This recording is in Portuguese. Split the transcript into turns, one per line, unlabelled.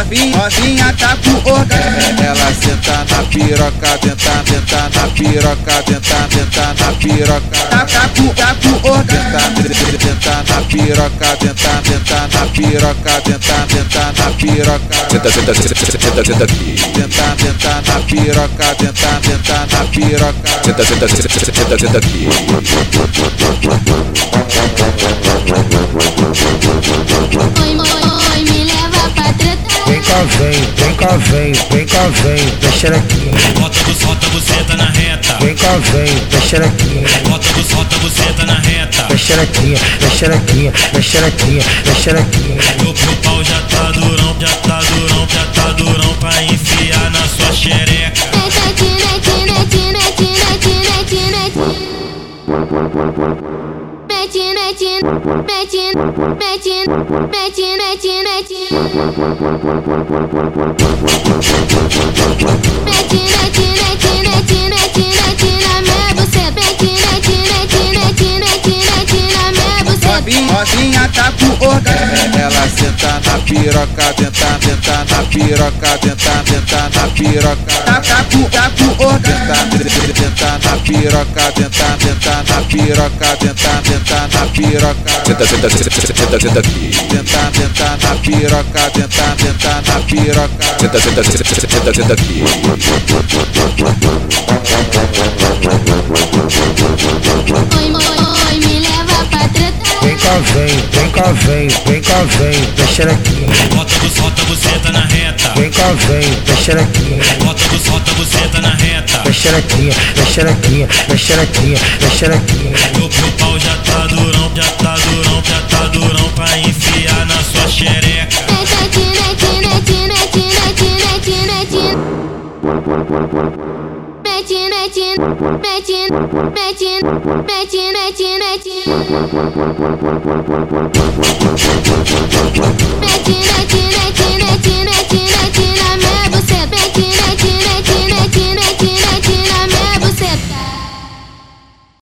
novinha, novinha tá com orgasmo.
Ela senta na piroca, tenta, tenta na piroca, tenta, tenta na piroca.
Tá, tá com, tá com orgasmo.
Tenta, tenta na piroca, tenta, tenta na piroca, tenta, tenta na piroca.
Senta, senta, senta, senta, senta aqui.
Tenta, tenta na piroca, tenta, tenta na piroca.
Senta, senta, senta, senta, senta aqui.
Cá, vem, vem cá, vem, vem cá, vem, deixa aqui.
Bota bu- bota a buceta na reta.
Vem cá, vem, deixa aqui.
Bota bu- bota a buceta na reta.
Deixa aqui, deixa aqui, deixa aqui, deixa aqui.
Meu, pau já tá durão, já tá durão, já tá durão pra enfiar na sua xereca.
Mete, mete, mete, mete, mete, mete, mete. Mete, minha buceta.
Novinha, tá com orgasmo.
Ela senta na piroca, tenta, tenta na piroca, tenta, piroca.
Tá com, tá com orgasmo.
Tenta, tenta na piroca, tenta, tenta na piroca, tenta, tenta na piroca.
Senta, senta, senta, senta aqui.
Tenta, tenta na piroca, tenta, tenta na piroca.
Senta, senta, senta, senta aqui.
Oi, oi,
cá, vem, vem cá, vem, vem cá, vem, deixa aqui.
Bota bu- bota a buceta na reta.
Vem cá, vem, deixa aqui.
Bota bu- bota a buceta na reta.
Deixa aqui, deixa aqui, deixa aqui, deixa aqui.
Meu, meu pau já tá durão, já tá durão, já tá durão pra enfiar na sua xereca.
Mete, mete, mete, mete, mete, mete, mete. Mete, mete, mete, mete, mete, mete, mete. Mete, mete,